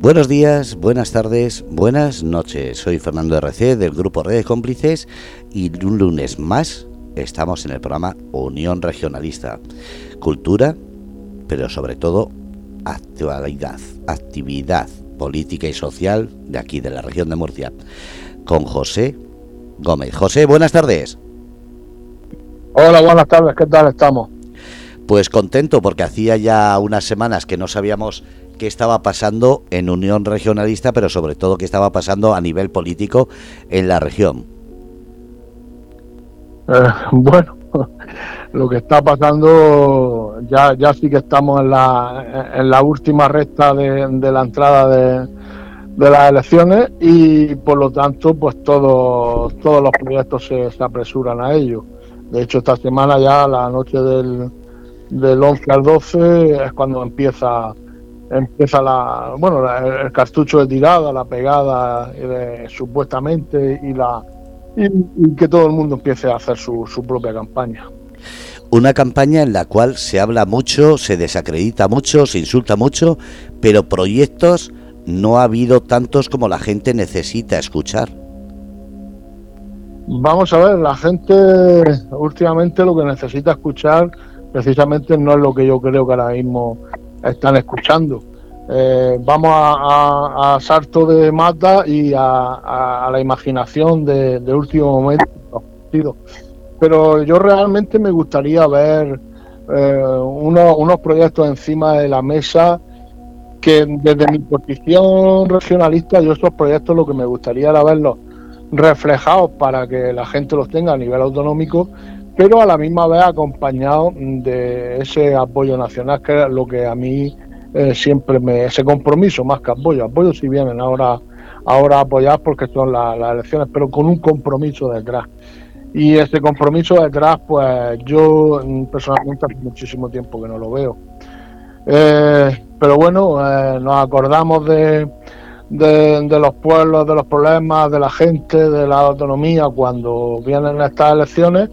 Buenos días, buenas tardes, buenas noches. Soy Fernando RC del grupo Redes Cómplices y un lunes más estamos en el programa Unión Regionalista. Cultura, pero sobre todo actualidad, actividad política y social de aquí, de la región de Murcia, con José Gómez. José, buenas tardes. Hola, buenas tardes, ¿qué tal estamos? Pues contento porque hacía ya unas semanas que no sabíamos qué estaba pasando en Unión Regionalista, pero sobre todo qué estaba pasando a nivel político en la región. Eh, bueno, lo que está pasando, ya, ya sí que estamos en la, en la última recta de, la entrada de, de, las elecciones y por lo tanto, pues todos todos los proyectos se, se apresuran a ello. De hecho, esta semana ya, la noche del, del 11 al 12, es cuando empieza empieza la bueno el cartucho de tirada, la pegada supuestamente y la y, que todo el mundo empiece a hacer su, su propia campaña. Una campaña en la cual se habla mucho, se desacredita mucho, se insulta mucho, pero proyectos no ha habido tantos como la gente necesita escuchar. Vamos a ver, la gente últimamente lo que necesita escuchar precisamente no es lo que yo creo que ahora mismo están escuchando. Eh, vamos a, a, salto de mata y a, la imaginación de, último momento. Pero yo realmente me gustaría ver eh, unos proyectos encima de la mesa que desde mi posición regionalista, yo esos proyectos lo que me gustaría era verlos reflejados para que la gente los tenga a nivel autonómico pero a la misma vez acompañado de ese apoyo nacional, que es lo que a mí eh, siempre me. ese compromiso más que apoyo. Apoyo si vienen ahora, ahora a apoyar porque son las elecciones, pero con un compromiso detrás. Y ese compromiso detrás, pues yo mm, personalmente hace muchísimo tiempo que no lo veo. Eh, pero bueno, eh, nos acordamos de, de, de, los pueblos, de los problemas, de la gente, de la autonomía cuando vienen estas elecciones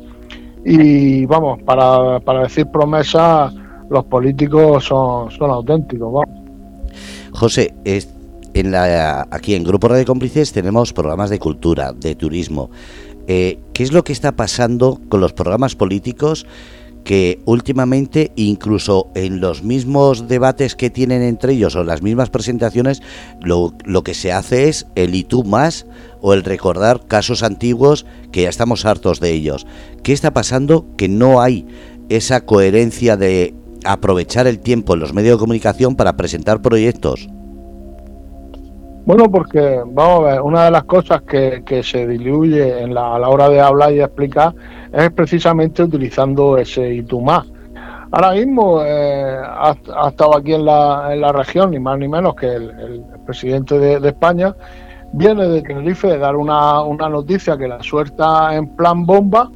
y vamos, para, para decir promesas, los políticos son, son auténticos. Vamos. José, en la, aquí en Grupo Radio Cómplices tenemos programas de cultura, de turismo. Eh, ¿Qué es lo que está pasando con los programas políticos que últimamente, incluso en los mismos debates que tienen entre ellos o las mismas presentaciones, lo, lo que se hace es el y tú más o el recordar casos antiguos que ya estamos hartos de ellos. ¿Qué está pasando? Que no hay esa coherencia de aprovechar el tiempo en los medios de comunicación para presentar proyectos. Bueno, porque vamos a ver, una de las cosas que, se diluye en la, a la hora de hablar y explicar es precisamente utilizando ese y tú más. Ahora mismo eh, ha, estado aquí en la, en la región, ni más ni menos que el, presidente de, España, viene de Tenerife de dar una, una noticia que la suelta en plan bomba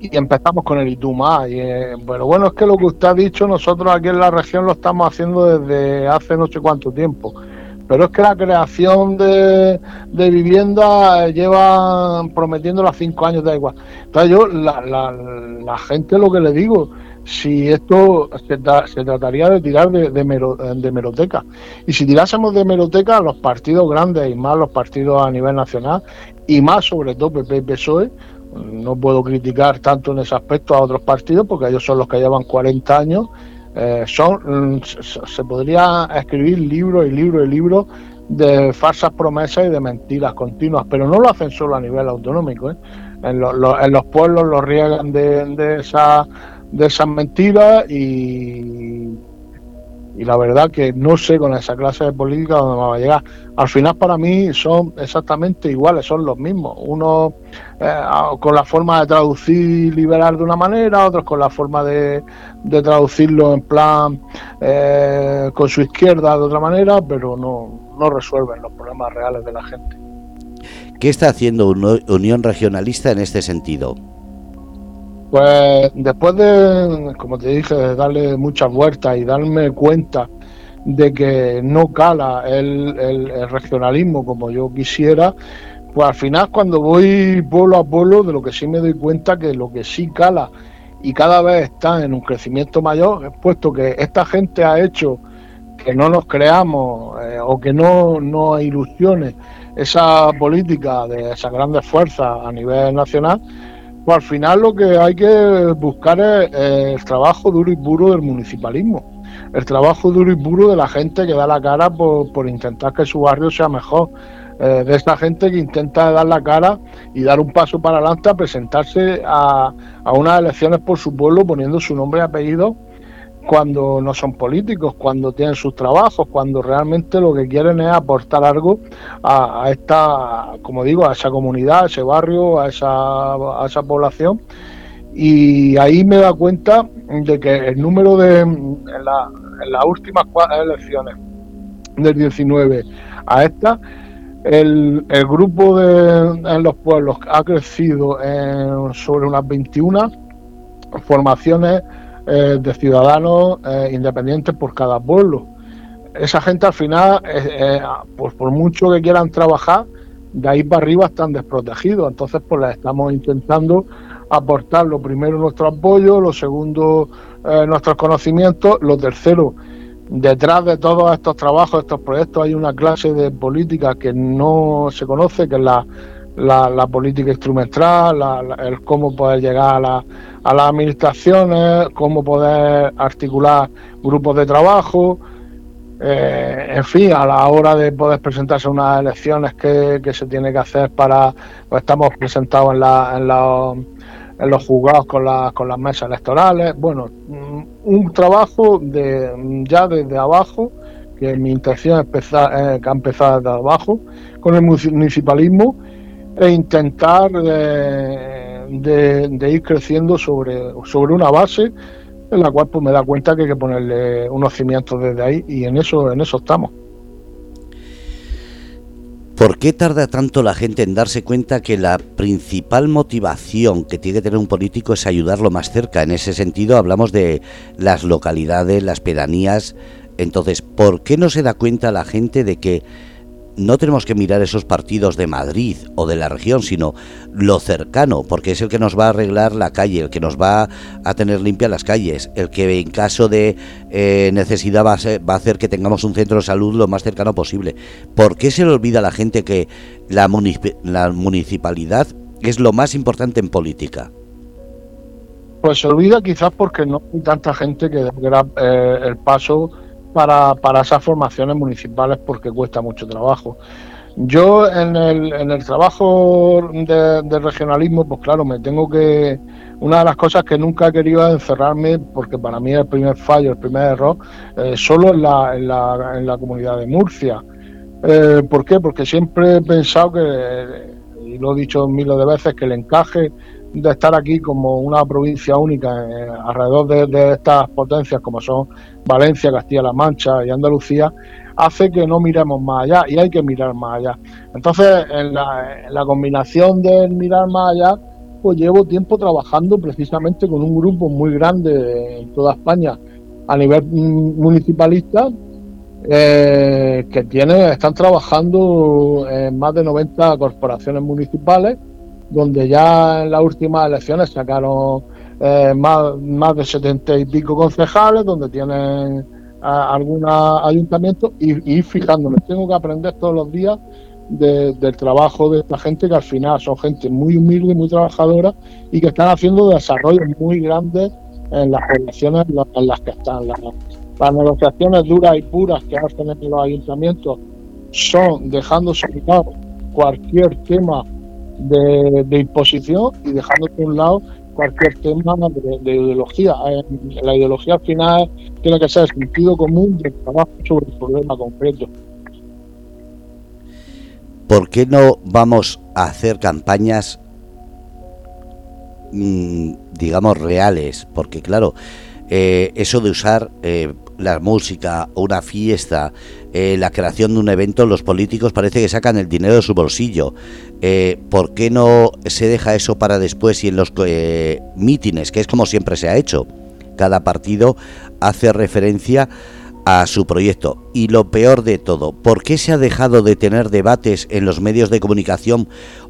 y empezamos con el Ituma. Y, eh, bueno, bueno, es que lo que usted ha dicho, nosotros aquí en la región lo estamos haciendo desde hace no sé cuánto tiempo pero es que la creación de, de vivienda lleva prometiendo las cinco años da igual. Entonces yo, la, la, gente lo que le digo, si esto se, se trataría de tirar de, de, meroteca. Y si tirásemos de meroteca, los partidos grandes y más los partidos a nivel nacional, y más sobre todo PP y PSOE, no puedo criticar tanto en ese aspecto a otros partidos porque ellos son los que llevan 40 años eh, son, se podría escribir libros y libros y libros de falsas promesas y de mentiras continuas, pero no lo hacen solo a nivel autonómico. ¿eh? En, en, los pueblos lo riegan de, esa, de esas mentiras y, y la verdad que no sé con esa clase de política dónde va a llegar. Al final para mí son exactamente iguales, son los mismos. Uno eh, con la forma de traducir liberal de una manera, otros con la forma de, traducirlo en plan eh, con su izquierda de otra manera, pero no, no resuelven los problemas reales de la gente. ¿Qué está haciendo Unión Regionalista en este sentido? Pues después de, como te dije, de darle muchas vueltas y darme cuenta de que no cala el, regionalismo como yo quisiera, pues al final cuando voy pueblo a pueblo, de lo que sí me doy cuenta que lo que sí cala y cada vez está en un crecimiento mayor, es puesto que esta gente ha hecho que no nos creamos eh, o, que no, no ilusione esa política de esas grandes fuerzas a nivel nacional, pues al final lo que hay que buscar es el trabajo duro y puro del municipalismo, el trabajo duro y puro de la gente que da la cara por, por intentar que su barrio sea mejor, eh, de esta gente que intenta dar la cara y dar un paso para adelante a presentarse a, a unas elecciones por su pueblo poniendo su nombre y apellido cuando no son políticos, cuando tienen sus trabajos, cuando realmente lo que quieren es aportar algo a, esta, como digo, a esa comunidad, a ese barrio, a esa, a esa población. Y ahí me da cuenta de que el número de, en, las últimas elecciones del 19 a esta, el, el grupo de, en los pueblos ha crecido en, sobre unas 21 formaciones eh, de ciudadanos eh, independientes por cada pueblo. Esa gente al final, eh, pues por mucho que quieran trabajar, de ahí para arriba están desprotegidos. Entonces, pues les estamos intentando aportar lo primero nuestro apoyo, lo segundo nuestros conocimientos, lo tercero detrás de todos estos trabajos, estos proyectos, hay una clase de política que no se conoce, que es la, la, política instrumental, el cómo poder llegar a, la, a las administraciones, cómo poder articular grupos de trabajo, eh, en fin, a la hora de poder presentarse unas elecciones que, se tiene que hacer para, pues estamos presentados en, la, en, la, en los juzgados con, con las mesas electorales, bueno, un trabajo de ya desde abajo, que mi intención es empezar, eh, que ha empezado desde abajo, con el municipalismo e intentar de, ir creciendo sobre, sobre una base en la cual pues me da cuenta que hay que ponerle unos cimientos desde ahí y en eso, en eso estamos. ¿Por qué tarda tanto la gente en darse cuenta que la principal motivación que tiene que tener un político es ayudarlo más cerca? En ese sentido hablamos de las localidades, las pedanías. Entonces, ¿por qué no se da cuenta la gente de que no tenemos que mirar esos partidos de Madrid o de la región, sino lo cercano, porque es el que nos va a arreglar la calle, el que nos va a tener limpias las calles, el que en caso de eh, necesidad va a, hacer que tengamos un centro de salud lo más cercano posible. ¿Por qué se le olvida a la gente que la, municipalidad es lo más importante en política? Pues se olvida quizás porque no hay tanta gente que dé eh, el paso para, para esas formaciones municipales porque cuesta mucho trabajo. Yo en el, en el trabajo de, regionalismo, pues claro, me tengo que... Una de las cosas que nunca he querido es encerrarme, porque para mí el primer fallo, el primer error, eh, solo en la, en, la, en la comunidad de Murcia. Eh, ¿Por qué? Porque siempre he pensado que, y lo he dicho miles de veces, que el encaje de estar aquí como una provincia única eh, alrededor de, estas potencias como son Valencia, Castilla-La Mancha y Andalucía, hace que no miremos más allá y hay que mirar más allá. Entonces, en la, combinación de mirar más allá, pues llevo tiempo trabajando precisamente con un grupo muy grande en toda España a nivel municipalista eh, que tiene, están trabajando en más de 90 corporaciones municipales donde ya en las últimas elecciones sacaron eh, más, más de setenta y pico concejales, donde tienen algunos ayuntamientos y, y fijándome, tengo que aprender todos los días del trabajo de esta gente que al final son gente muy humilde, muy trabajadora y que están haciendo desarrollos muy grandes en las poblaciones en las que están. Las, las negociaciones duras y puras que hacen en los ayuntamientos son dejando lado cualquier tema de, imposición y dejando de un lado cualquier tema de, ideología. La ideología al final tiene que ser sentido común de trabajo sobre el problema concreto. ¿Por qué no vamos a hacer campañas, mm, digamos, reales? Porque claro, eh, eso de usar eh, la música una fiesta, eh, la creación de un evento, los políticos parece que sacan el dinero de su bolsillo. ¿Por qué no se deja eso para después y en los mítines, que es como siempre se ha hecho? Cada partido hace referencia a su proyecto. Y lo peor de todo, ¿por qué se ha dejado de tener debates en los medios de comunicación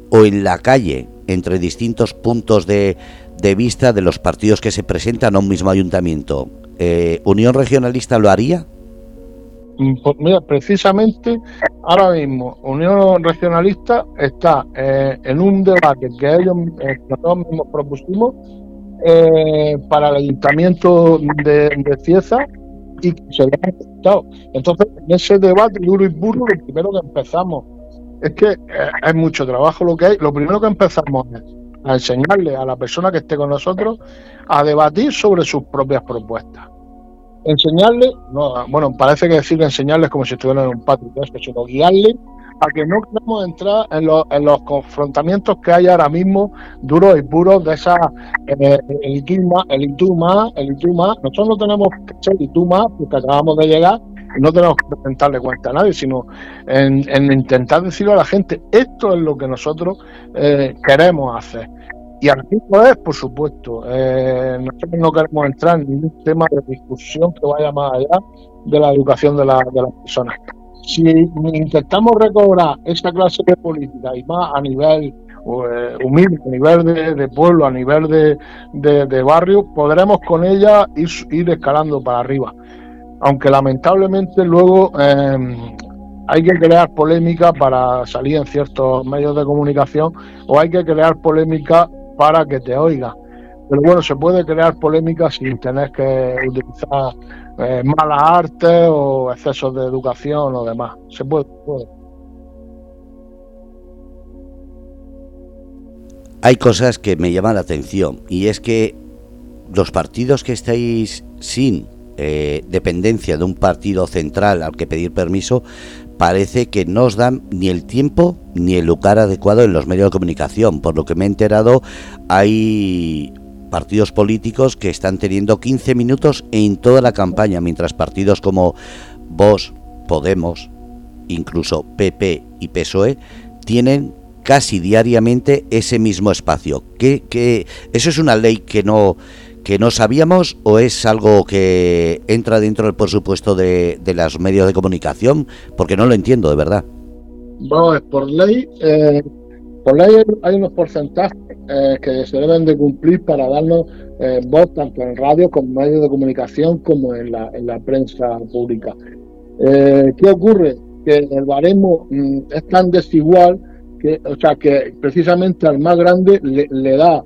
o en la calle entre distintos puntos de, de vista de los partidos que se presentan a un mismo ayuntamiento. Eh, ¿Unión Regionalista lo haría? mm, pues mira, precisamente ahora mismo Unión Regionalista está eh, en un debate que ellos eh, nosotros mismos propusimos eh, para el ayuntamiento de, Cieza y que se le ha aceptado. Entonces, en ese debate duro y burro, lo primero que empezamos es que es mucho trabajo lo que hay. Lo primero que empezamos es a enseñarle a la persona que esté con nosotros a debatir sobre sus propias propuestas. Enseñarle, no, bueno, parece que decir enseñarles como si estuvieran en un patio, sino guiarle a que no queremos entrar en los, en confrontamientos que hay ahora mismo duros y puros de esa eh, el ituma, el ituma, el ituma. Nosotros no tenemos que ser ituma porque acabamos de llegar y no tenemos que presentarle cuenta a nadie, sino en, intentar decirle a la gente esto es lo que nosotros eh, queremos hacer. Y mismo es, por supuesto, eh, nosotros no queremos entrar en ningún tema de discusión que vaya más allá de la educación de, la, de las personas si intentamos recobrar esa clase de política y más a nivel eh, humilde, a nivel de, pueblo, a nivel de, barrio, podremos con ella ir, escalando para arriba. Aunque lamentablemente luego em, hay que crear polémica para salir en ciertos medios de comunicación o hay que crear polémica para que te oiga. Pero bueno, se puede crear polémica sin tener que utilizar eh, mala arte o excesos de educación o demás. Se puede, Hay cosas que me llaman la atención y es que los partidos que estáis sin eh, dependencia de un partido central al que pedir permiso, parece que no os dan ni el tiempo ni el lugar adecuado en los medios de comunicación. Por lo que me he enterado, hay partidos políticos que están teniendo 15 minutos en toda la campaña, mientras partidos como Vox, Podemos, incluso PP y PSOE tienen casi diariamente ese mismo espacio. ¿Qué, qué, eso es una ley que no que no sabíamos o es algo que entra dentro del presupuesto de, de los medios de comunicación? Porque no lo entiendo, de verdad. Bueno, es por ley. Eh, por ley hay unos porcentajes eh, que se deben de cumplir para darnos eh, voz tanto en radio como en medios de comunicación como en la, en la prensa pública. Eh, ¿Qué ocurre? Que el baremo mm, es tan desigual que, o sea, que precisamente al más grande le, da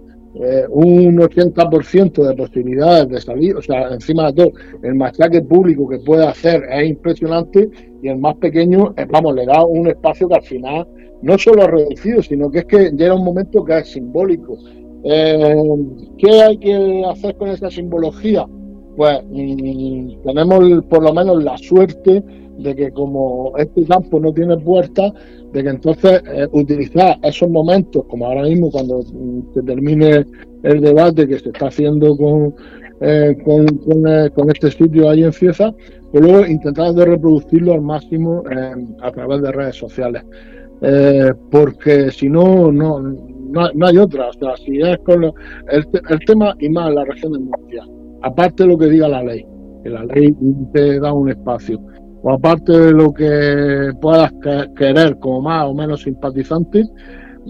un 80% de posibilidades de salir, o sea, encima de todo, el machaque público que puede hacer es impresionante y el más pequeño, vamos, le da un espacio que al final no solo ha reducido, sino que es que llega un momento que es simbólico. Eh, ¿Qué hay que hacer con esa simbología? Pues mm, tenemos por lo menos la suerte de que como este campo no tiene puertas, de que entonces eh, utilizar esos momentos, como ahora mismo cuando mm, se termine el debate que se está haciendo con, eh, con, con, este sitio ahí en Fiesa, pues luego intentar de reproducirlo al máximo a través de redes sociales. Eh, porque si no, no, no, hay otra. O sea, si es con el, el, tema y más la región de Murcia, aparte de lo que diga la ley, que la ley te da un espacio, o aparte de lo que puedas querer como más o menos simpatizante,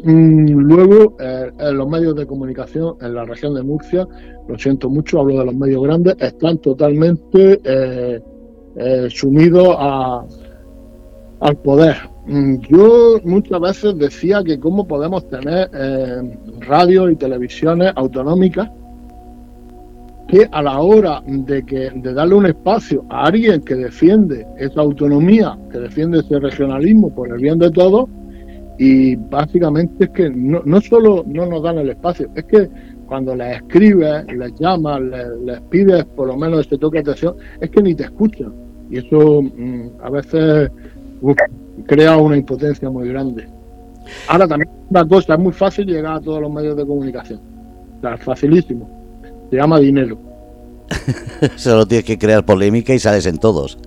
mm, luego eh, en los medios de comunicación en la región de Murcia, lo siento mucho, hablo de los medios grandes, están totalmente eh, sumidos a, al poder. Mm, yo muchas veces decía que cómo podemos tener eh, radios y televisiones autonómicas que a la hora de, que, darle un espacio a alguien que defiende esa autonomía, que defiende ese regionalismo por el bien de todos, y básicamente es que no, solo no nos dan el espacio, es que cuando les escribes, les llamas, les, pides por lo menos este toque de atención, es que ni te escuchan. Y eso mm, a veces crea una impotencia muy grande. Ahora también una cosa, es muy fácil llegar a todos los medios de comunicación. O facilísimo. Se llama dinero. Solo tienes que crear polémica y sales en todos.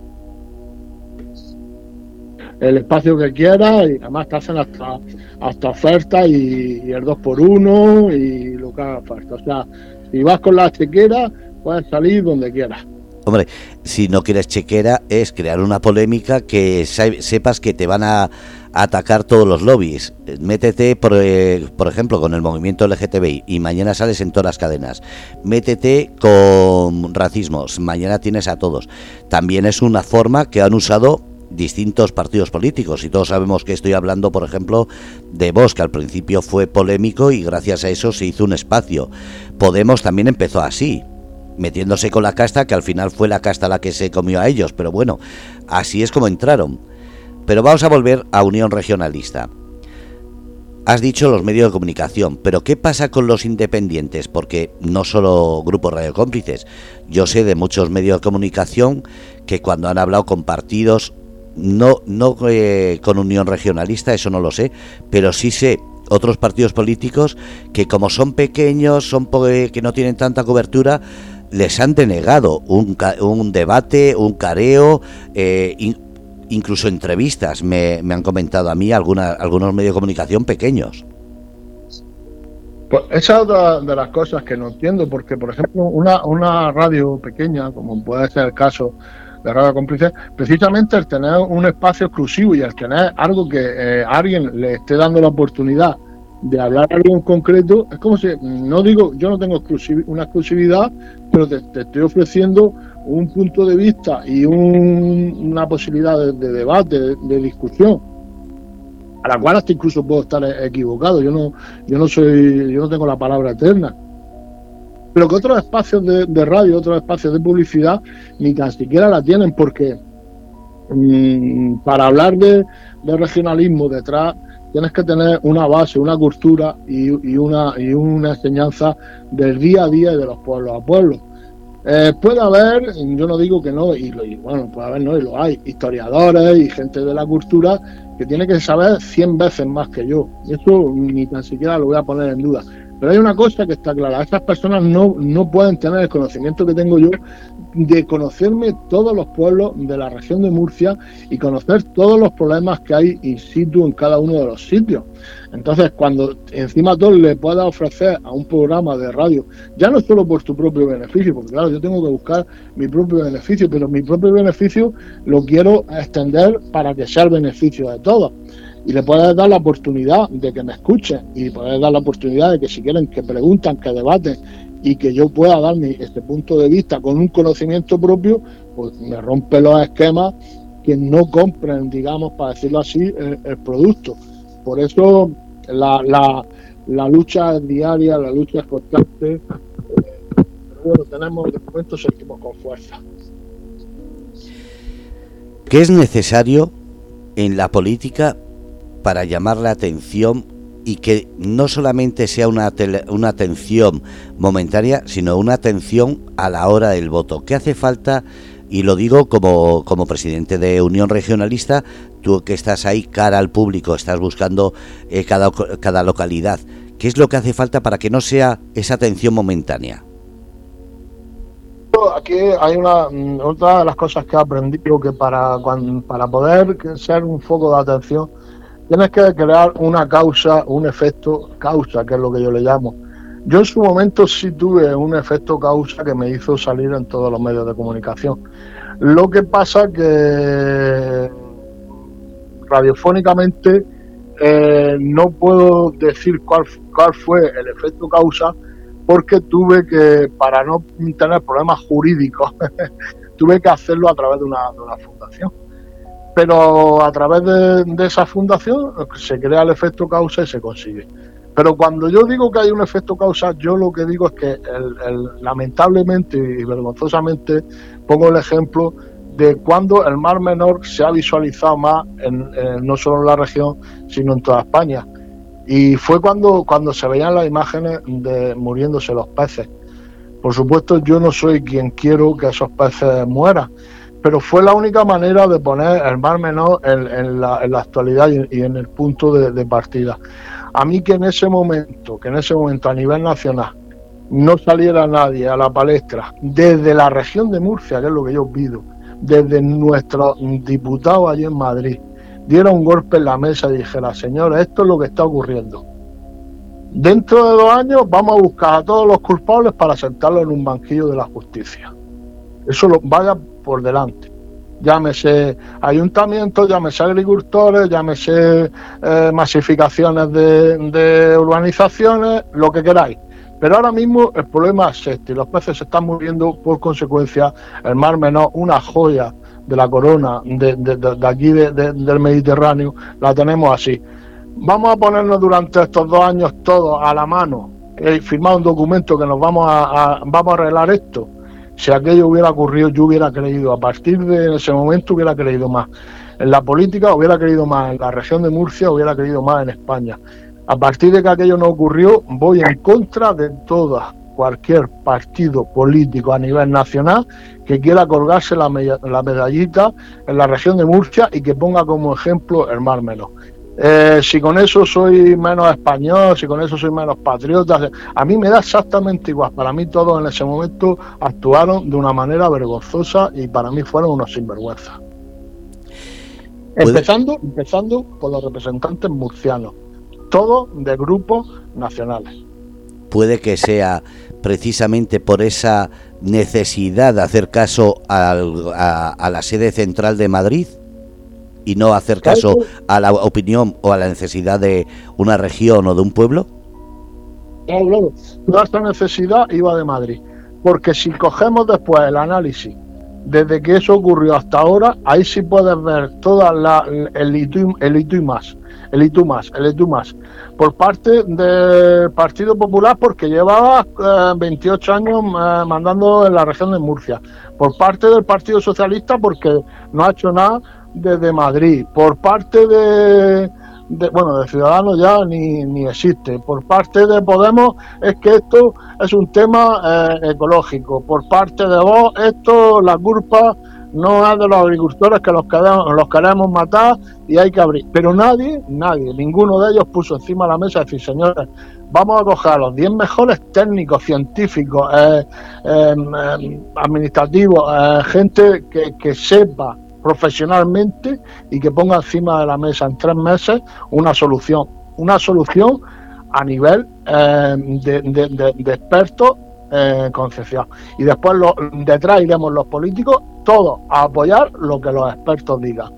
El espacio que quieras y además te hacen hasta, hasta ofertas y, el 2 por 1 y lo que haga falta. O sea, si vas con la chequera, puedes salir donde quieras. Hombre, si no quieres chequera es crear una polémica que sepas que te van a atacar todos los lobbies. Métete, por, eh, por, ejemplo, con el movimiento LGTBI y mañana sales en todas las cadenas. Métete con racismos, mañana tienes a todos. También es una forma que han usado distintos partidos políticos y todos sabemos que estoy hablando, por ejemplo, de Vox, que al principio fue polémico y gracias a eso se hizo un espacio. Podemos también empezó así, metiéndose con la casta, que al final fue la casta la que se comió a ellos, pero bueno, así es como entraron. Pero vamos a volver a Unión Regionalista. Has dicho los medios de comunicación, pero ¿qué pasa con los independientes? Porque no solo Grupo Radio Cómplices, yo sé de muchos medios de comunicación que cuando han hablado con partidos, no, no eh, con Unión Regionalista, eso no lo sé, pero sí sé otros partidos políticos que como son pequeños, son que no tienen tanta cobertura, les han denegado un, un debate, un careo, eh, incluso entrevistas, me, han comentado a mí alguna, algunos medios de comunicación pequeños. Pues esa es otra de las cosas que no entiendo, porque por ejemplo una, una radio pequeña, como puede ser el caso de Radio Cómplice, precisamente el tener un espacio exclusivo y el tener algo que eh, alguien le esté dando la oportunidad de hablar algo en concreto, es como si, no digo, yo no tengo una exclusividad, pero te, estoy ofreciendo un punto de vista y una posibilidad de, debate, de, discusión, a la cual hasta incluso puedo estar equivocado. Yo no, yo no soy, yo no tengo la palabra eterna. Pero que otros espacios de, radio, otros espacios de publicidad, ni tan siquiera la tienen, porque mm, para hablar de, de regionalismo detrás tienes que tener una base, una cultura y, una, y una enseñanza del día a día y de los pueblos a pueblos. Eh, puede haber, yo no digo que no, y, bueno, puede haber, no, y lo hay, historiadores y gente de la cultura que tiene que saber 100 veces más que yo. Y eso ni tan siquiera lo voy a poner en duda. Pero hay una cosa que está clara, estas personas no, no pueden tener el conocimiento que tengo yo de conocerme todos los pueblos de la región de Murcia y conocer todos los problemas que hay in situ en cada uno de los sitios. Entonces, cuando encima todo le pueda ofrecer a un programa de radio, ya no solo por tu propio beneficio, porque claro, yo tengo que buscar mi propio beneficio, pero mi propio beneficio lo quiero extender para que sea el beneficio de todos y le puedes dar la oportunidad de que me escuchen y puedes dar la oportunidad de que si quieren que pregunten, que debaten y que yo pueda dar mi, este punto de vista con un conocimiento propio, pues me rompe los esquemas que no compren, digamos, para decirlo así, el, producto. Por eso la, la, la, lucha es diaria, la lucha es constante, eh, pero bueno, tenemos, de momento seguimos con fuerza. ¿Qué es necesario en la política para llamar la atención y que no solamente sea una, una atención momentánea, sino una atención a la hora del voto. ¿Qué hace falta? Y lo digo como, como presidente de Unión Regionalista, tú que estás ahí cara al público, estás buscando eh, cada, cada localidad. ¿Qué es lo que hace falta para que no sea esa atención momentánea? Aquí hay una mm, otra de las cosas que he aprendido que para, para poder ser un foco de atención Tienes que crear una causa, un efecto causa, que es lo que yo le llamo. Yo en su momento sí tuve un efecto causa que me hizo salir en todos los medios de comunicación. Lo que pasa que radiofónicamente eh, no puedo decir cuál, cuál fue el efecto causa porque tuve que, para no tener problemas jurídicos, tuve que hacerlo a través de una, de una fundación pero a través de, esa fundación se crea el efecto causa y se consigue. Pero cuando yo digo que hay un efecto causa, yo lo que digo es que lamentablemente y vergonzosamente pongo el ejemplo de cuando el Mar Menor se ha visualizado más no solo en la región, sino en toda España. Y fue cuando, cuando se veían las imágenes de muriéndose los peces. Por supuesto, yo no soy quien quiero que esos peces mueran, pero fue la única manera de poner el Mar Menor en, la, actualidad y, en el punto de, partida. A mí que en ese momento, que en ese momento a nivel nacional no saliera nadie a la palestra desde la región de Murcia, que es lo que yo pido, desde nuestro diputado allí en Madrid, diera un golpe en la mesa y dijera, señores, esto es lo que está ocurriendo. Dentro de dos años vamos a buscar a todos los culpables para sentarlos en un banquillo de la justicia Eso lo vaya por delante. Llámese ayuntamientos, llámese agricultores, llámese eh, masificaciones de, urbanizaciones, lo que queráis. Pero ahora mismo el problema es este, los peces se están muriendo por consecuencia, el mar menor, una joya de la corona de, de aquí del Mediterráneo, la tenemos así. Vamos a ponernos durante estos dos años todos a la mano y firmar un documento que nos vamos a, vamos a arreglar esto. Si aquello hubiera ocurrido, yo hubiera creído, a partir de ese momento hubiera creído más. En la política hubiera creído más, en la región de Murcia hubiera creído más en España. A partir de que aquello no ocurrió, voy en contra de todo cualquier partido político a nivel nacional que quiera colgarse la, medallita en la región de Murcia y que ponga como ejemplo el Mar Menor. Eh, si con eso soy menos español, si con eso soy menos patriota, a mí me da exactamente igual. Para mí todos en ese momento actuaron de una manera vergonzosa y para mí fueron unos sinvergüenzas. Empezando, empezando por los representantes murcianos, todos de grupos nacionales. Puede que sea precisamente por esa necesidad de hacer caso a la sede central de Madrid y no hacer caso a la opinión o a la necesidad de una región o de un pueblo? Claro, claro. Toda esta necesidad iba de Madrid. Porque si cogemos después el análisis, desde que eso ocurrió hasta ahora, ahí sí puedes ver toda la, el, hito, y más. El hito más, el hito más. Por parte del Partido Popular, porque llevaba 28 eh, años eh, mandando en la región de Murcia. Por parte del Partido Socialista, porque no ha hecho nada desde Madrid. Por parte de, bueno, de Ciudadanos ya ni, ni existe. Por parte de Podemos es que esto es un tema eh, ecológico. Por parte de vos, esto, la culpa no es de los agricultores que los queremos, los queremos matar y hay que abrir. Pero nadie, nadie, ninguno de ellos puso encima de la mesa decir, señores, vamos a coger a los 10 mejores técnicos, científicos, eh, em, em, administrativos, eh, gente que, que sepa profesionalmente y que ponga encima de la mesa en tres meses una solución. Una solución a nivel eh, de, expertos en concepción. Y después lo, detrás iremos los políticos, todos a apoyar lo que los expertos digan.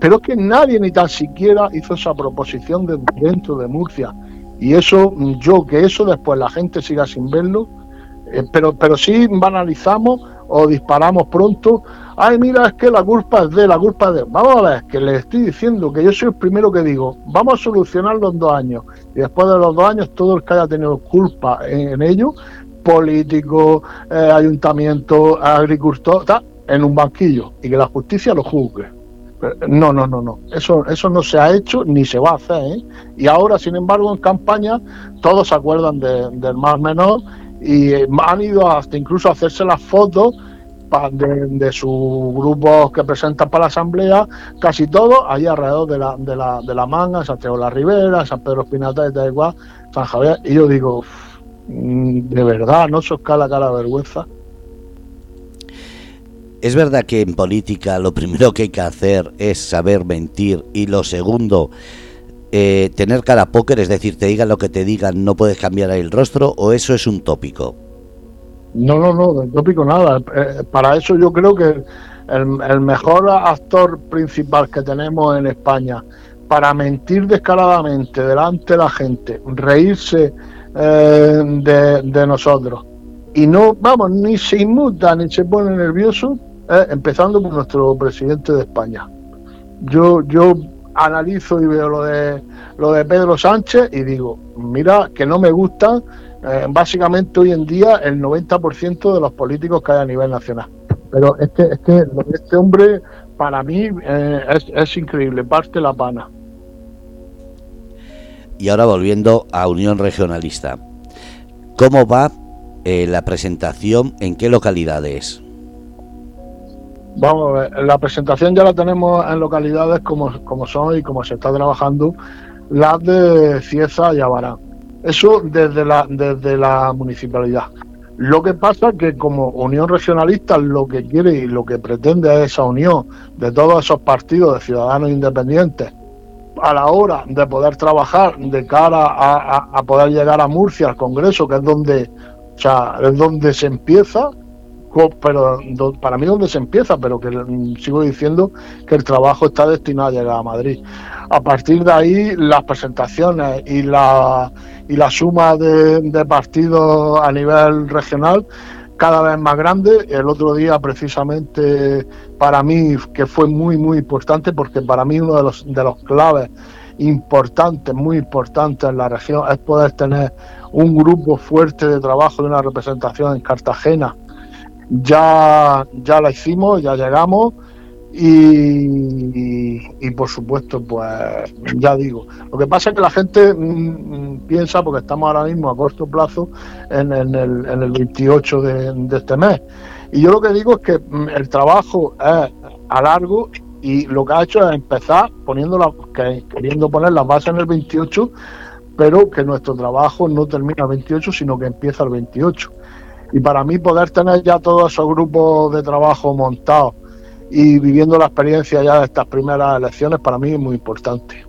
Pero es que nadie ni tan siquiera hizo esa proposición de, dentro de Murcia. Y eso, yo que eso después la gente siga sin verlo, eh, pero, pero sí banalizamos o disparamos pronto ay, mira, es que la culpa es de, la culpa es de. Vamos a ver, que le estoy diciendo que yo soy el primero que digo, vamos a solucionarlo en dos años. Y después de los dos años, todo el que haya tenido culpa en, ello, político, eh, ayuntamiento, agricultor, está en un banquillo y que la justicia lo juzgue. No, no, no, no. Eso, eso no se ha hecho ni se va a hacer. ¿eh? Y ahora, sin embargo, en campaña todos se acuerdan del más menor y han ido hasta incluso a hacerse las fotos de, de sus grupos que presentan para la asamblea, casi todos ahí alrededor de la, de la, de la Manga, Santiago la Ribera, San Pedro Espinata de igual San Javier, y yo digo, mm, de verdad, ¿no se os cae la cara vergüenza? Es verdad que en política lo primero que hay que hacer es saber mentir y lo segundo, eh, tener cara póker, es decir, te digan lo que te digan, no puedes cambiar el rostro o eso es un tópico. No, no, no, del tópico nada. Eh, para eso yo creo que el, mejor actor principal que tenemos en España para mentir descaradamente delante de la gente, reírse eh, de, nosotros y no, vamos, ni se inmuta ni se pone nervioso, eh, empezando por nuestro presidente de España. Yo, yo analizo y veo lo de lo de Pedro Sánchez y digo, mira, que no me gusta eh, básicamente hoy en día el 90% de los políticos que hay a nivel nacional. Pero es que, es este hombre, para mí, eh, es, increíble, parte la pana. Y ahora volviendo a Unión Regionalista, ¿cómo va eh, la presentación? ¿En qué localidades? Vamos a ver, la presentación ya la tenemos en localidades como, como son y como se está trabajando, las de Cieza y Abarán eso desde la, desde la municipalidad. Lo que pasa es que como Unión Regionalista lo que quiere y lo que pretende es esa unión de todos esos partidos de ciudadanos independientes a la hora de poder trabajar de cara a, poder llegar a Murcia, al Congreso, que es donde, o sea, es donde se empieza, pero para mí donde se empieza, pero que mm, sigo diciendo que el trabajo está destinado a llegar a Madrid. A partir de ahí, las presentaciones y la, y la suma de, de partidos a nivel regional cada vez más grande. El otro día, precisamente, para mí, que fue muy, muy importante, porque para mí uno de los, de los claves importantes, muy importantes en la región, es poder tener un grupo fuerte de trabajo de una representación en Cartagena. Ya, ya la hicimos, ya llegamos y, por supuesto, pues ya digo, lo que pasa es que la gente mm, mm, piensa, porque estamos ahora mismo a corto plazo en, el, en el 28 de, este mes, y yo lo que digo es que mm, el trabajo es a largo y lo que ha hecho es empezar poniendo la, queriendo poner las bases en el 28, pero que nuestro trabajo no termina el 28, sino que empieza el 28. Y para mí poder tener ya todos esos grupos de trabajo montados y viviendo la experiencia ya de estas primeras elecciones para mí es muy importante.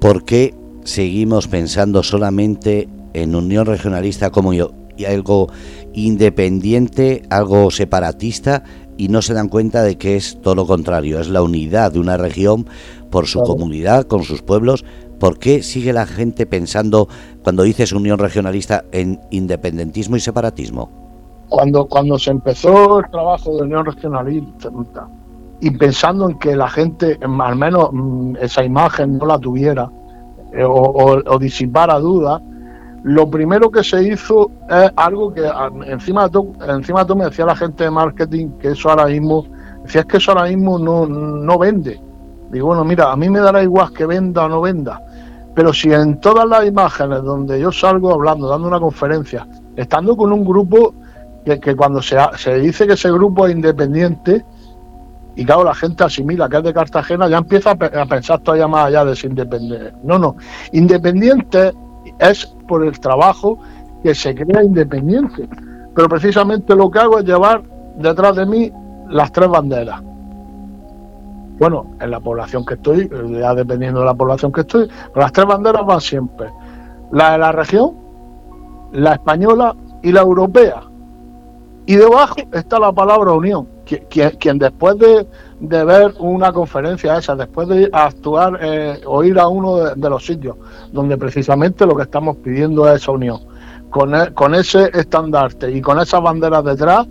¿Por qué seguimos pensando solamente en unión regionalista como yo, y algo independiente, algo separatista y no se dan cuenta de que es todo lo contrario, es la unidad de una región por su comunidad, con sus pueblos. ¿Por qué sigue la gente pensando, cuando dices unión regionalista, en independentismo y separatismo? cuando, cuando se empezó el trabajo de Unión Regionalista y pensando en que la gente, al menos mm, esa imagen no la tuviera eh, o, disipara dudas, lo primero que se hizo es algo que encima de, todo, encima de me decía la gente de marketing que eso ahora mismo, decía es que eso ahora mismo no, no vende. Digo, bueno, mira, a mí me dará igual que venda o no venda, pero si en todas las imágenes donde yo salgo hablando, dando una conferencia, estando con un grupo que, cuando se, se dice que ese grupo es independiente, y claro, la gente asimila que es de Cartagena, ya empieza a, pensar todavía más allá de ese independiente. No, no. Independiente es por el trabajo que se crea independiente. Pero precisamente lo que hago es llevar detrás de mí las tres banderas. Bueno, en la población que estoy, ya dependiendo de la población que estoy, las tres banderas van siempre. La de la región, la española y la europea. Y debajo está la palabra unión. Quien, después de, ver una conferencia esa, después de actuar eh, o ir a uno de, los sitios donde precisamente lo que estamos pidiendo es esa unión, con, e, con ese estandarte y con esas banderas detrás,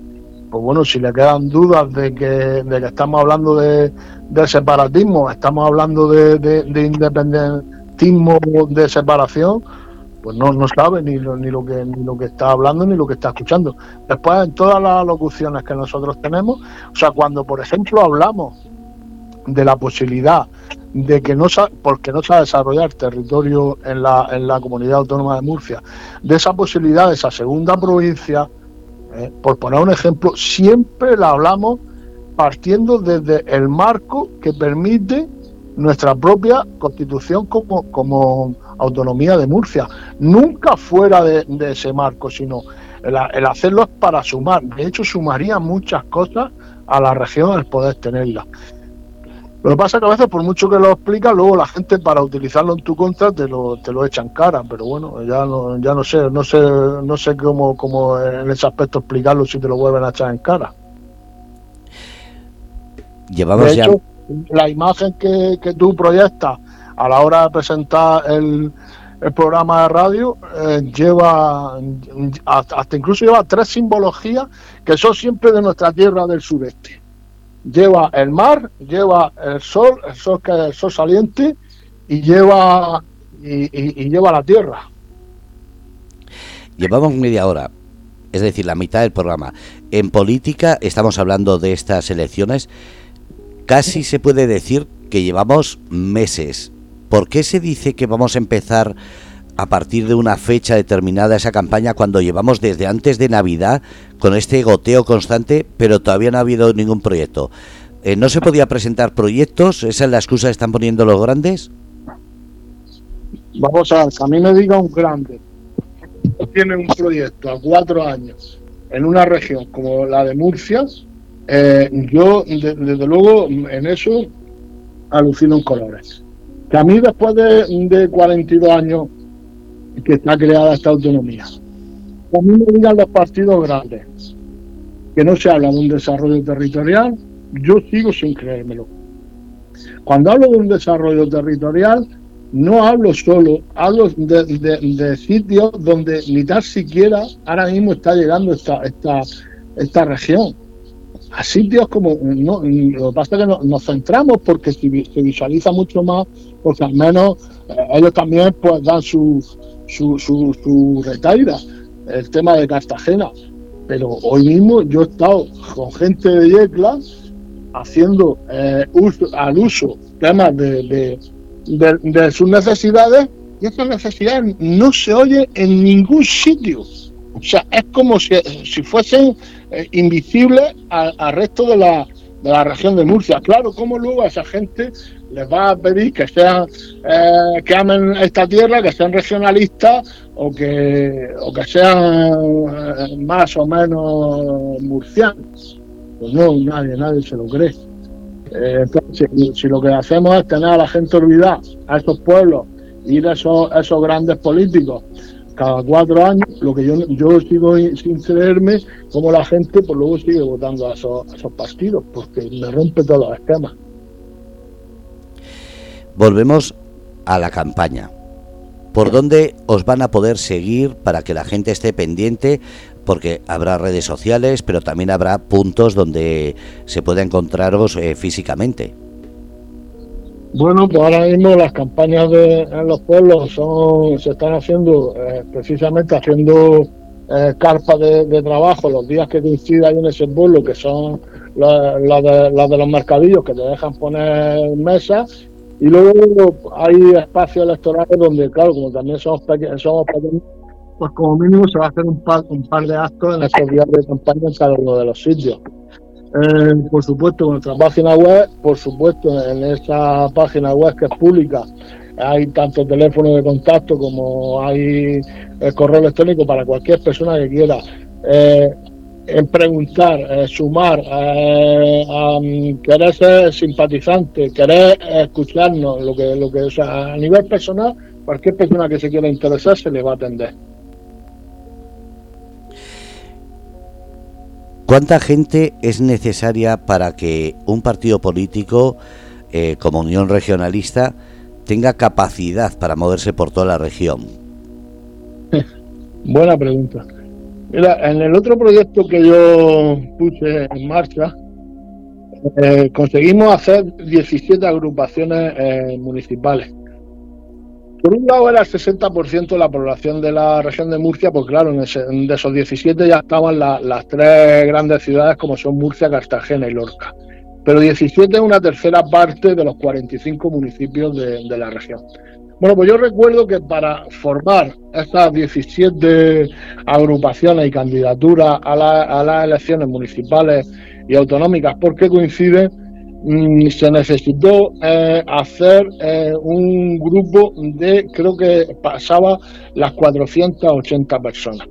pues bueno, si le quedan dudas de que, de que estamos hablando de, de separatismo, estamos hablando de, de independentismo, de separación, pues no, no sabe ni lo, ni lo que ni lo que está hablando ni lo que está escuchando. Después en todas las locuciones que nosotros tenemos, o sea, cuando por ejemplo hablamos de la posibilidad de que no porque no se ha desarrollado territorio en la, en la comunidad autónoma de Murcia, de esa posibilidad de esa segunda provincia, eh, por poner un ejemplo, siempre la hablamos partiendo desde el marco que permite nuestra propia constitución como, como autonomía de Murcia, nunca fuera de, ese marco, sino el, hacerlo es para sumar. De hecho, sumaría muchas cosas a la región el poder tenerla. Lo que pasa es que a veces, por mucho que lo explica, luego la gente para utilizarlo en tu contra te lo, te lo echan cara. Pero bueno, ya no, ya no sé, no sé, no sé cómo, cómo en ese aspecto explicarlo si te lo vuelven a echar en cara. Llevamos ya. La imagen que, que tú proyectas a la hora de presentar el, programa de radio eh, lleva hasta, incluso lleva tres simbologías que son siempre de nuestra tierra del sureste. Lleva el mar, lleva el sol, el sol que el sol saliente y lleva y, lleva la tierra. Llevamos media hora, es decir, la mitad del programa. En política estamos hablando de estas elecciones. Casi se puede decir que llevamos meses ¿Por qué se dice que vamos a empezar a partir de una fecha determinada esa campaña cuando llevamos desde antes de Navidad con este goteo constante, pero todavía no ha habido ningún proyecto? Eh, ¿No se podía presentar proyectos? ¿Esa es la excusa que están poniendo los grandes? Vamos a ver, a mí me diga un grande, tiene un proyecto a cuatro años en una región como la de Murcia, eh, yo desde luego en eso alucino en colores que a mí después de, 42 años que está creada esta autonomía, mí me digan los partidos grandes que no se habla de un desarrollo territorial, yo sigo sin creérmelo. Cuando hablo de un desarrollo territorial, no hablo solo, hablo de, sitios donde ni tan siquiera ahora mismo está llegando esta, esta, esta región. A sitios como, no, lo que pasa es que nos centramos porque se, visualiza mucho más, porque al menos eh, ellos también pues dan su, su, su, su el tema de Cartagena. Pero hoy mismo yo he estado con gente de Yecla haciendo eh, uso, al uso temas de, de, sus necesidades y esas necesidades no se oye en ningún sitio. O sea, es como si, si fuesen eh, invisibles al, resto de la, de la región de Murcia. Claro, ¿cómo luego a esa gente les va a pedir que sean eh, que amen esta tierra, que sean regionalistas o que, o que sean eh, más o menos murcianos? Pues no, nadie, nadie se lo cree. entonces, si, lo que hacemos es tener a la gente olvidada, a esos pueblos, ir a esos, a esos grandes políticos cada cuatro años, lo que yo, yo sigo sin creerme, como la gente pues luego sigue votando a esos, partidos, porque me rompe todos los esquemas. Volvemos a la campaña. ¿Por dónde os van a poder seguir para que la gente esté pendiente? Porque habrá redes sociales, pero también habrá puntos donde se pueda encontraros eh, físicamente. Bueno, pues ahora mismo las campañas de, en los pueblos son, se están haciendo eh, precisamente haciendo eh, carpas de, trabajo los días que coincida en ese pueblo, que son las de, de, los mercadillos que te dejan poner mesas. Y luego hay espacios electorales donde, claro, como también somos, pequeños, somos pequeños, pues como mínimo se va a hacer un par, un par de actos en esos días de campaña en cada uno de los sitios. Eh, por supuesto, nuestra página web, por supuesto, en esa página web que es pública, hay tanto teléfono de contacto como hay el correo electrónico para cualquier persona que quiera eh, en preguntar, eh, sumar, querer ser simpatizante, querer escucharnos, lo que, lo que, o sea, a nivel personal, cualquier persona que se quiera interesar se le va a atender. ¿Cuánta gente es necesaria para que un partido político eh, como Unión Regionalista tenga capacidad para moverse por toda la región? Buena pregunta. Mira, en el otro proyecto que yo puse en marcha, eh, conseguimos hacer 17 agrupaciones eh, municipales. Por un lado era el 60% de la población de la región de Murcia, pues claro, en de esos 17 ya estaban las tres grandes ciudades como son Murcia, Cartagena y Lorca. Pero 17 es una tercera parte de los 45 municipios de, la región. Bueno, pues yo recuerdo que para formar estas 17 agrupaciones y candidaturas a, a las elecciones municipales y autonómicas, porque coinciden Mm, se necesitó eh, hacer eh, un grupo de, creo que pasaba las 480 personas.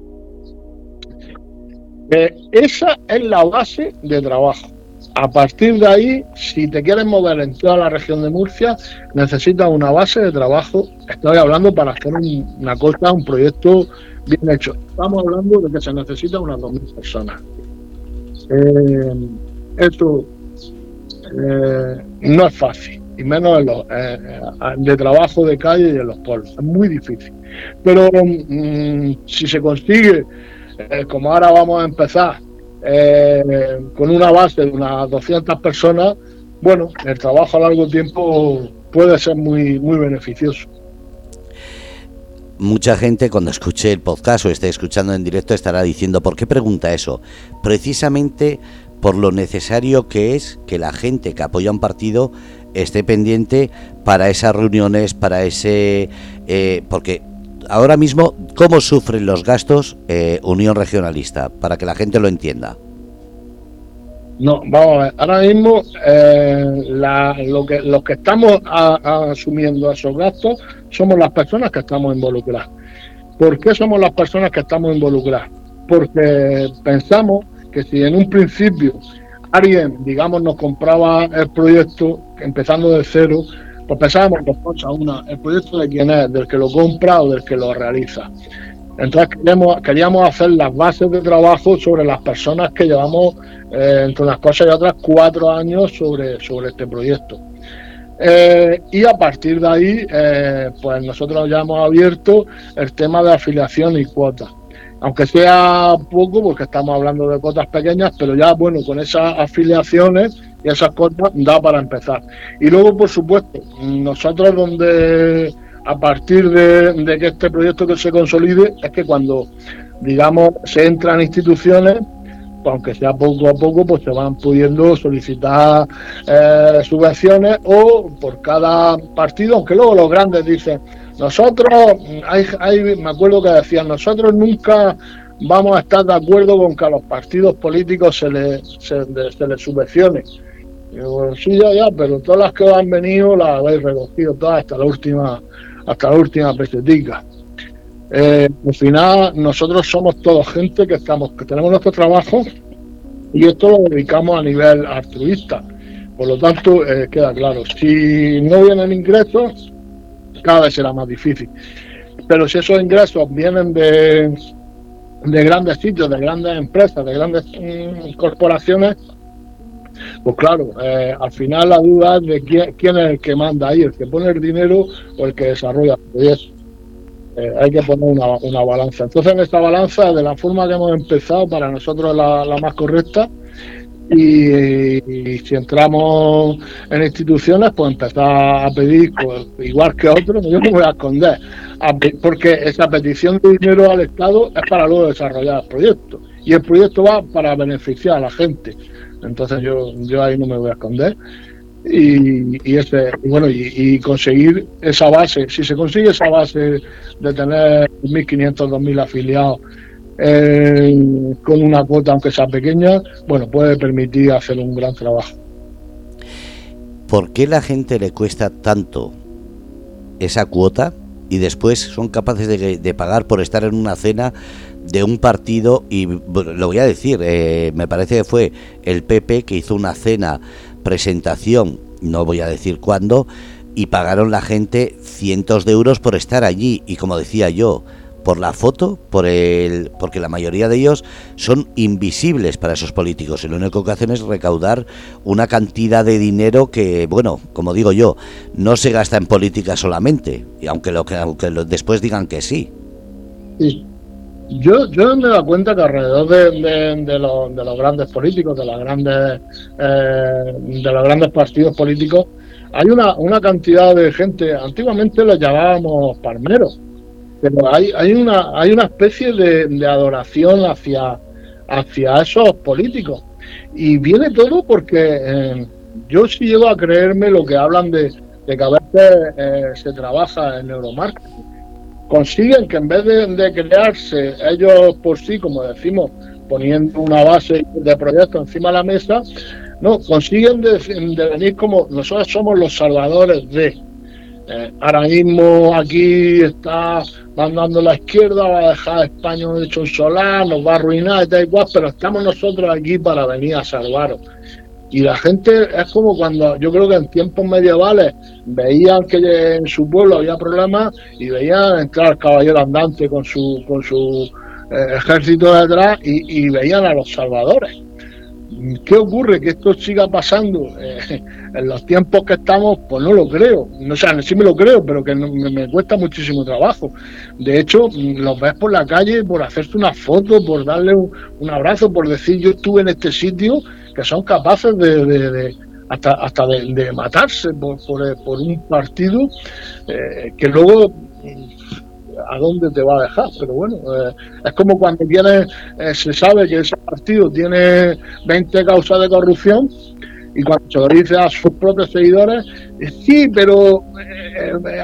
Eh, esa es la base de trabajo. A partir de ahí, si te quieres mover en toda la región de Murcia, necesitas una base de trabajo. Estoy hablando para hacer una cosa, un proyecto bien hecho. Estamos hablando de que se necesitan unas 2.000 personas. esto eh, no es fácil, y menos eh, eh, de trabajo de calle y en los pueblos. Es muy difícil. Pero mm, si se consigue, como ahora vamos a empezar, con una base de unas 200 personas, bueno, el trabajo a largo tiempo puede ser muy, muy beneficioso. Mucha gente cuando escuche el podcast o esté escuchando en directo estará diciendo, ¿por qué pregunta eso? Precisamente por lo necesario que es que la gente que apoya un partido esté pendiente para esas reuniones, para ese... Eh, porque ahora mismo, ¿cómo sufren los gastos eh, Unión Regionalista? Para que la gente lo entienda. No, vamos a ver. Ahora mismo eh, lo que, los que estamos asumiendo esos gastos somos las personas que estamos involucradas. ¿Por qué somos las personas que estamos involucradas? Porque pensamos que si en un principio alguien, digamos, nos compraba el proyecto empezando de cero, pues pensábamos dos cosas. Una, el proyecto de quién es, del que lo compra o del que lo realiza. Entonces queríamos, queríamos hacer las bases de trabajo sobre las personas que llevamos, eh, entre unas cosas y otras, cuatro años sobre, sobre este proyecto. Eh, y a partir de ahí, eh, pues nosotros ya hemos abierto el tema de afiliación y cuotas. Aunque sea poco, porque estamos hablando de cuotas pequeñas, pero ya, bueno, con esas afiliaciones y esas cuotas da para empezar. Y luego, por supuesto, nosotros donde a partir de, que este proyecto que se consolide es que cuando, digamos, se entran instituciones, pues aunque sea poco a poco, pues se van pudiendo solicitar eh, subvenciones o por cada partido, aunque luego los grandes dicen, nosotros, hay, hay, me acuerdo que decían, nosotros nunca vamos a estar de acuerdo con que a los partidos políticos se les, se, se les subvencione. Sí, ya, ya, pero todas las que han venido las habéis recogido todas hasta la última hasta la última pesetica. Eh, al final, nosotros somos todos gente que estamos, que tenemos nuestro trabajo y esto lo dedicamos a nivel altruista. Por lo tanto, eh, queda claro, si no vienen ingresos, cada vez será más difícil. Pero si esos ingresos vienen de, de grandes sitios, de grandes empresas, de grandes mm, corporaciones, pues claro, eh, al final la duda es de quién, es el que manda ahí, el que pone el dinero o el que desarrolla el proyecto. Eh, hay que poner una, balanza. Entonces, en esta balanza, de la forma que hemos empezado, para nosotros la, la más correcta. Y, si entramos en instituciones, pues empezar a pedir, pues, igual que otros, yo no me voy a esconder, porque esa petición de dinero al Estado es para luego desarrollar el proyecto. Y el proyecto va para beneficiar a la gente. Entonces yo, yo ahí no me voy a esconder. Y, ese, bueno, y, conseguir esa base, si se consigue esa base de tener 1.500, 2.000 afiliados eh, con una cuota, aunque sea pequeña, bueno, puede permitir hacer un gran trabajo. ¿Por qué la gente le cuesta tanto esa cuota y después son capaces de, de pagar por estar en una cena de un partido, y lo voy a decir, eh, me parece que fue el PP que hizo una cena, presentación, no voy a decir cuándo, y pagaron la gente cientos de euros por estar allí. Y como decía yo, por la foto, por el, porque la mayoría de ellos son invisibles para esos políticos. Y lo único que hacen es recaudar una cantidad de dinero que, bueno, como digo yo, no se gasta en política solamente, y aunque lo que aunque después digan que sí. Sí, yo, yo me he dado cuenta que alrededor de, los, de los, grandes políticos, de, las grandes, eh, de los grandes partidos políticos, hay una, una cantidad de gente, antiguamente los llamábamos palmeros, pero hay, hay, una, hay una especie de, adoración hacia, hacia esos políticos. Y viene todo porque eh, yo sí llego a creerme lo que hablan de, que a veces eh, se trabaja en neuromarketing consiguen que en vez de, crearse ellos por sí, como decimos, poniendo una base de proyecto encima de la mesa, no, consiguen de, venir como nosotros somos los salvadores de. Eh, ahora mismo aquí está mandando la izquierda, va a dejar a España hecho un solar, nos va a arruinar, da igual, pero estamos nosotros aquí para venir a salvaros. Y la gente es como cuando yo creo que en tiempos medievales veían que en su pueblo había problemas y veían entrar el caballero andante con su, con su eh, ejército detrás y, veían a los salvadores. ¿Qué ocurre? ¿Que esto siga pasando eh, en los tiempos que estamos? Pues no lo creo. O sea, sí me lo creo, pero que me, cuesta muchísimo trabajo. De hecho, los ves por la calle por hacerte una foto, por darle un abrazo, por decir yo estuve en este sitio que son capaces de, hasta, hasta de, matarse por, por, un partido eh, que luego a dónde te va a dejar. Pero bueno, eh, es como cuando viene, eh, se sabe que ese partido tiene 20 causas de corrupción y cuando se lo dice a sus propios seguidores, sí, pero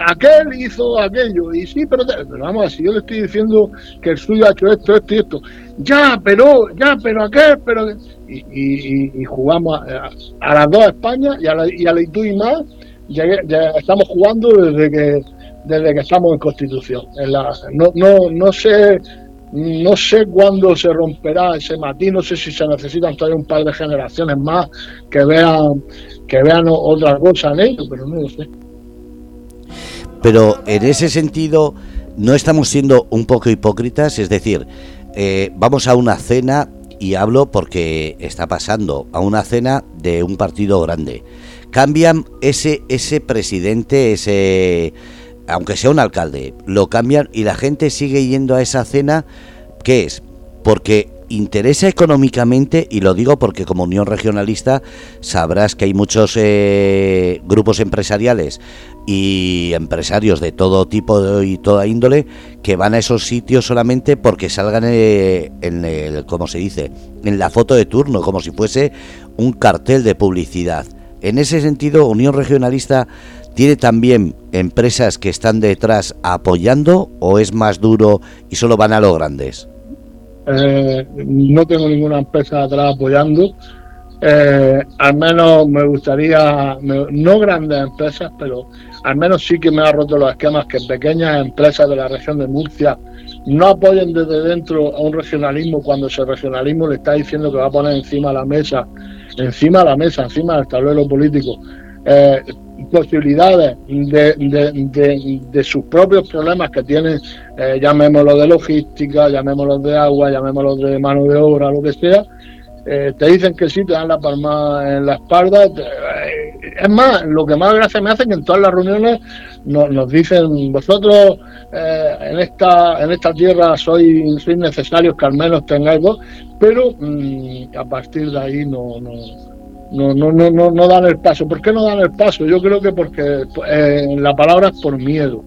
aquel hizo aquello, y sí, pero, pero vamos, si yo le estoy diciendo que el suyo ha hecho esto, esto y esto, ya, pero, ya, pero aquel, pero y, jugamos a, las dos España y a la, y a la y más, ya, estamos jugando desde que desde que estamos en Constitución. No, no, no sé no sé cuándo se romperá ese matiz, no sé si se necesitan todavía un par de generaciones más que vean que vean otra cosa en ello, pero no lo sé. Pero en ese sentido, no estamos siendo un poco hipócritas, es decir, eh, vamos a una cena y hablo porque está pasando a una cena de un partido grande. Cambian ese ese presidente, ese aunque sea un alcalde, lo cambian y la gente sigue yendo a esa cena, ¿qué es? Porque interesa económicamente, y lo digo porque como Unión Regionalista sabrás que hay muchos eh, grupos empresariales y empresarios de todo tipo y toda índole que van a esos sitios solamente porque salgan eh, en el, como se dice, en la foto de turno, como si fuese un cartel de publicidad. En ese sentido, Unión Regionalista tiene también empresas que están detrás apoyando o es más duro y solo van a los grandes. Eh, no tengo ninguna empresa atrás apoyando. Eh, al menos me gustaría, no grandes empresas, pero al menos sí que me ha roto los esquemas que pequeñas empresas de la región de Murcia no apoyen desde dentro a un regionalismo cuando ese regionalismo le está diciendo que va a poner encima de la mesa, encima de la mesa, encima del tablero político, eh, posibilidades de, de, sus propios problemas que tienen, eh, llamémoslo de logística, llamémoslo de agua, llamémoslo de mano de obra, lo que sea, eh, te dicen que sí, te dan la palma en la espalda. Eh, es más, lo que más gracia me hace es que en todas las reuniones nos, dicen, vosotros en esta en esta tierra sois, sois necesarios que al menos tengáis voz, pero mm, a partir de ahí no, no no, no, no, no, no dan el paso. ¿Por qué no dan el paso? Yo creo que porque eh, la palabra es por miedo.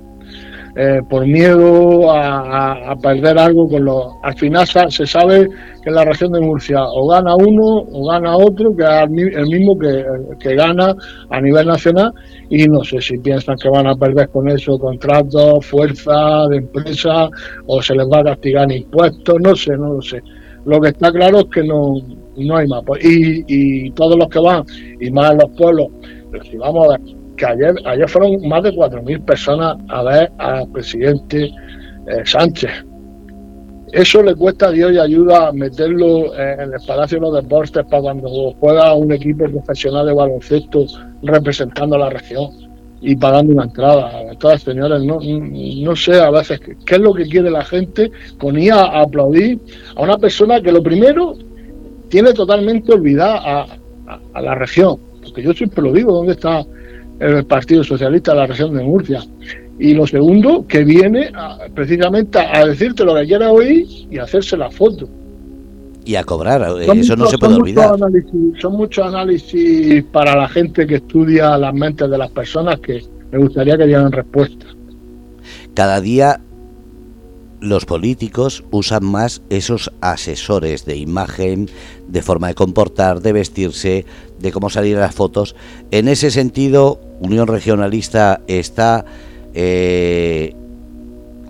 Eh, por miedo a, perder algo con los... Al final se sabe que en la región de Murcia o gana uno o gana otro, que es el mismo que, que gana a nivel nacional y no sé si piensan que van a perder con eso contratos, fuerza de empresa o se les va a castigar impuestos, no sé, no lo sé. Lo que está claro es que no, no hay más. Y, y todos los que van, y más los pueblos, pero si vamos a ver, que ayer, ayer fueron más de 4.000 personas a ver al presidente eh, Sánchez. Eso le cuesta a Dios y ayuda a meterlo en el Palacio de los Deportes para cuando juega un equipo profesional de baloncesto representando a la región y pagando una entrada. Entonces, señores, no, no sé a veces qué es lo que quiere la gente con ir a aplaudir a una persona que lo primero tiene totalmente olvidada a, la región, porque yo siempre lo digo, ¿dónde está el Partido Socialista de la región de Murcia? Y lo segundo, que viene precisamente a, decirte lo que quiera oír y hacerse la foto. Y a cobrar, eso no se puede olvidar. son muchos análisis para la gente que estudia las mentes de las personas que me gustaría que dieran respuesta. Cada día los políticos usan más esos asesores de imagen, de forma de comportar, de vestirse, de cómo salir a las fotos. En ese sentido, Unión Regionalista está eh,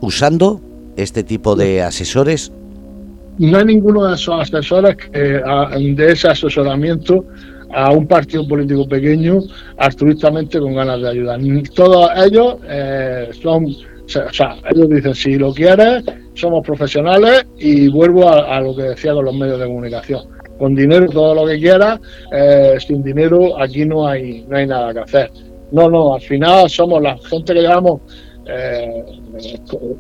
usando este tipo de asesores. No hay ninguno de esos asesores que, de ese asesoramiento a un partido político pequeño altruistamente con ganas de ayudar. Todos ellos eh, son o sea, ellos dicen, si lo quieres, somos profesionales y vuelvo a, lo que decía con los medios de comunicación. Con dinero todo lo que quieras, eh, sin dinero aquí no hay, no hay nada que hacer. No, no, al final somos la gente que llevamos eh,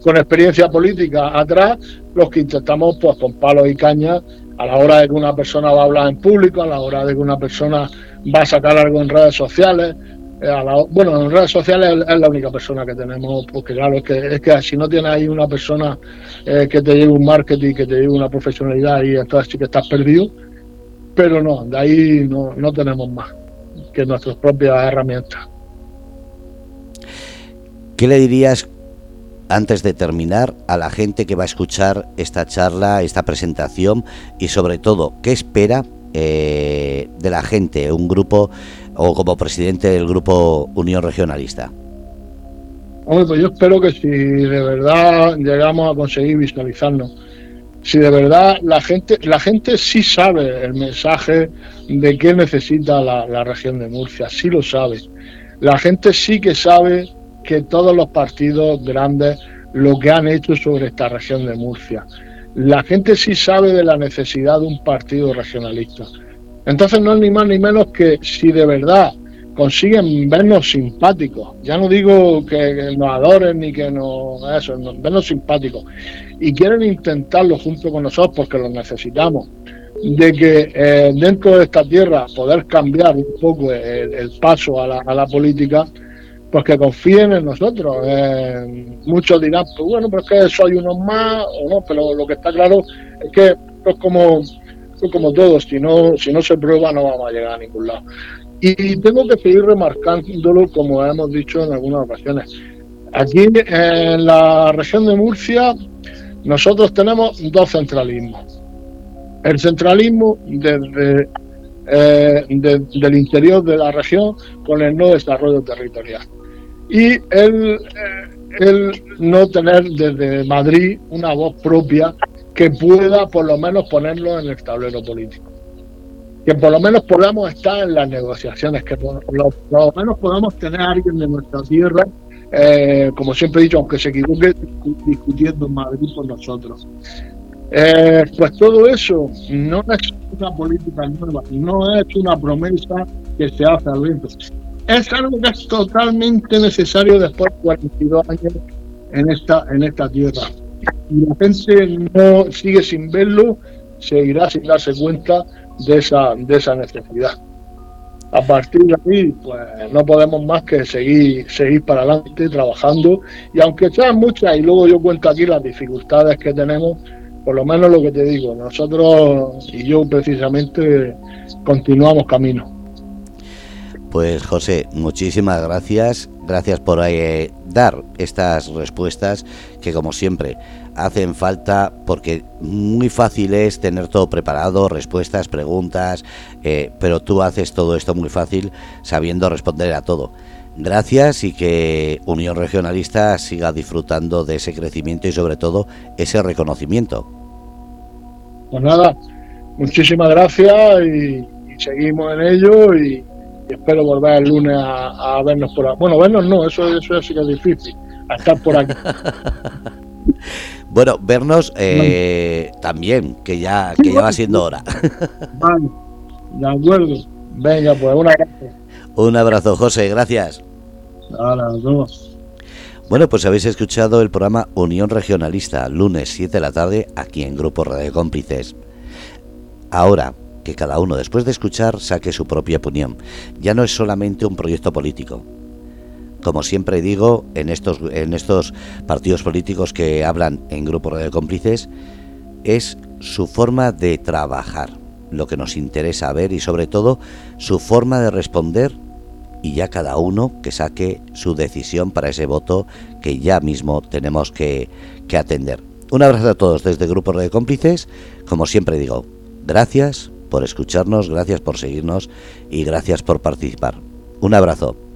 con experiencia política atrás, los que intentamos pues con palos y cañas a la hora de que una persona va a hablar en público, a la hora de que una persona va a sacar algo en redes sociales, eh, bueno, en redes sociales es, la única persona que tenemos, porque claro, es que, es que si no tienes ahí una persona eh, que te lleve un marketing, que te lleve una profesionalidad, y entonces sí que estás perdido, pero no, de ahí no, no tenemos más que nuestras propias herramientas. ¿Qué le dirías antes de terminar a la gente que va a escuchar esta charla, esta presentación y sobre todo, qué espera eh, de la gente, un grupo o como presidente del grupo Unión Regionalista? Hombre, pues yo espero que si de verdad llegamos a conseguir visualizarnos, si de verdad la gente, la gente sí sabe el mensaje de qué necesita la, la región de Murcia, sí lo sabe. La gente sí que sabe que todos los partidos grandes lo que han hecho sobre esta región de Murcia. La gente sí sabe de la necesidad de un partido regionalista. Entonces no es ni más ni menos que si de verdad consiguen vernos simpáticos. Ya no digo que, nos adoren ni que nos eso, vernos simpáticos. Y quieren intentarlo junto con nosotros porque lo necesitamos. De que eh, dentro de esta tierra poder cambiar un poco el, paso a la, a la, política, pues que confíen en nosotros. Eh, muchos dirán, pues bueno, pero es que soy uno más o no, pero lo que está claro es que es como, como todos, si no, si no se prueba no vamos a llegar a ningún lado. Y tengo que seguir remarcándolo, como hemos dicho en algunas ocasiones. Aquí en la región de Murcia, nosotros tenemos dos centralismos. El centralismo desde, eh, del interior de la región con el no desarrollo territorial. Y el, eh, el no tener desde Madrid una voz propia que pueda por lo menos ponerlo en el tablero político que por lo menos podamos estar en las negociaciones, que por lo, menos podamos tener a alguien de nuestra tierra, eh, como siempre he dicho, aunque se equivoque, discutiendo en Madrid por nosotros. Eh, pues todo eso no es una política nueva, no es una promesa que se hace al viento. Es algo que es totalmente necesario después de 42 años en esta, en esta tierra. Y la gente no sigue sin verlo, seguirá sin darse cuenta de esa, de esa necesidad. A partir de ahí, pues no podemos más que seguir, seguir para adelante trabajando y aunque sean muchas y luego yo cuento aquí las dificultades que tenemos, por lo menos lo que te digo, nosotros y yo precisamente continuamos camino. Pues José, muchísimas gracias, gracias por eh, dar estas respuestas que como siempre hacen falta porque muy fácil es tener todo preparado, respuestas, preguntas, eh, pero tú haces todo esto muy fácil sabiendo responder a todo. Gracias y que Unión Regionalista siga disfrutando de ese crecimiento y sobre todo ese reconocimiento. Pues nada, muchísimas gracias y, seguimos en ello y, espero volver el lunes a, vernos por aquí. Bueno, vernos no, eso, eso sí que es difícil, a estar por aquí. Bueno, vernos eh, también, que ya, que ya va siendo hora. Vale, de acuerdo. Venga, pues un abrazo. Un abrazo, José, gracias. Bueno, pues habéis escuchado el programa Unión Regionalista, lunes 7 de la tarde, aquí en Grupo Radio Cómplices. Ahora, que cada uno después de escuchar saque su propia opinión. Ya no es solamente un proyecto político, como siempre digo, en estos, en estos partidos políticos que hablan en grupos de cómplices, es su forma de trabajar, lo que nos interesa ver y sobre todo su forma de responder y ya cada uno que saque su decisión para ese voto que ya mismo tenemos que, que atender. Un abrazo a todos desde Grupo de Cómplices. Como siempre digo, gracias por escucharnos, gracias por seguirnos y gracias por participar. Un abrazo.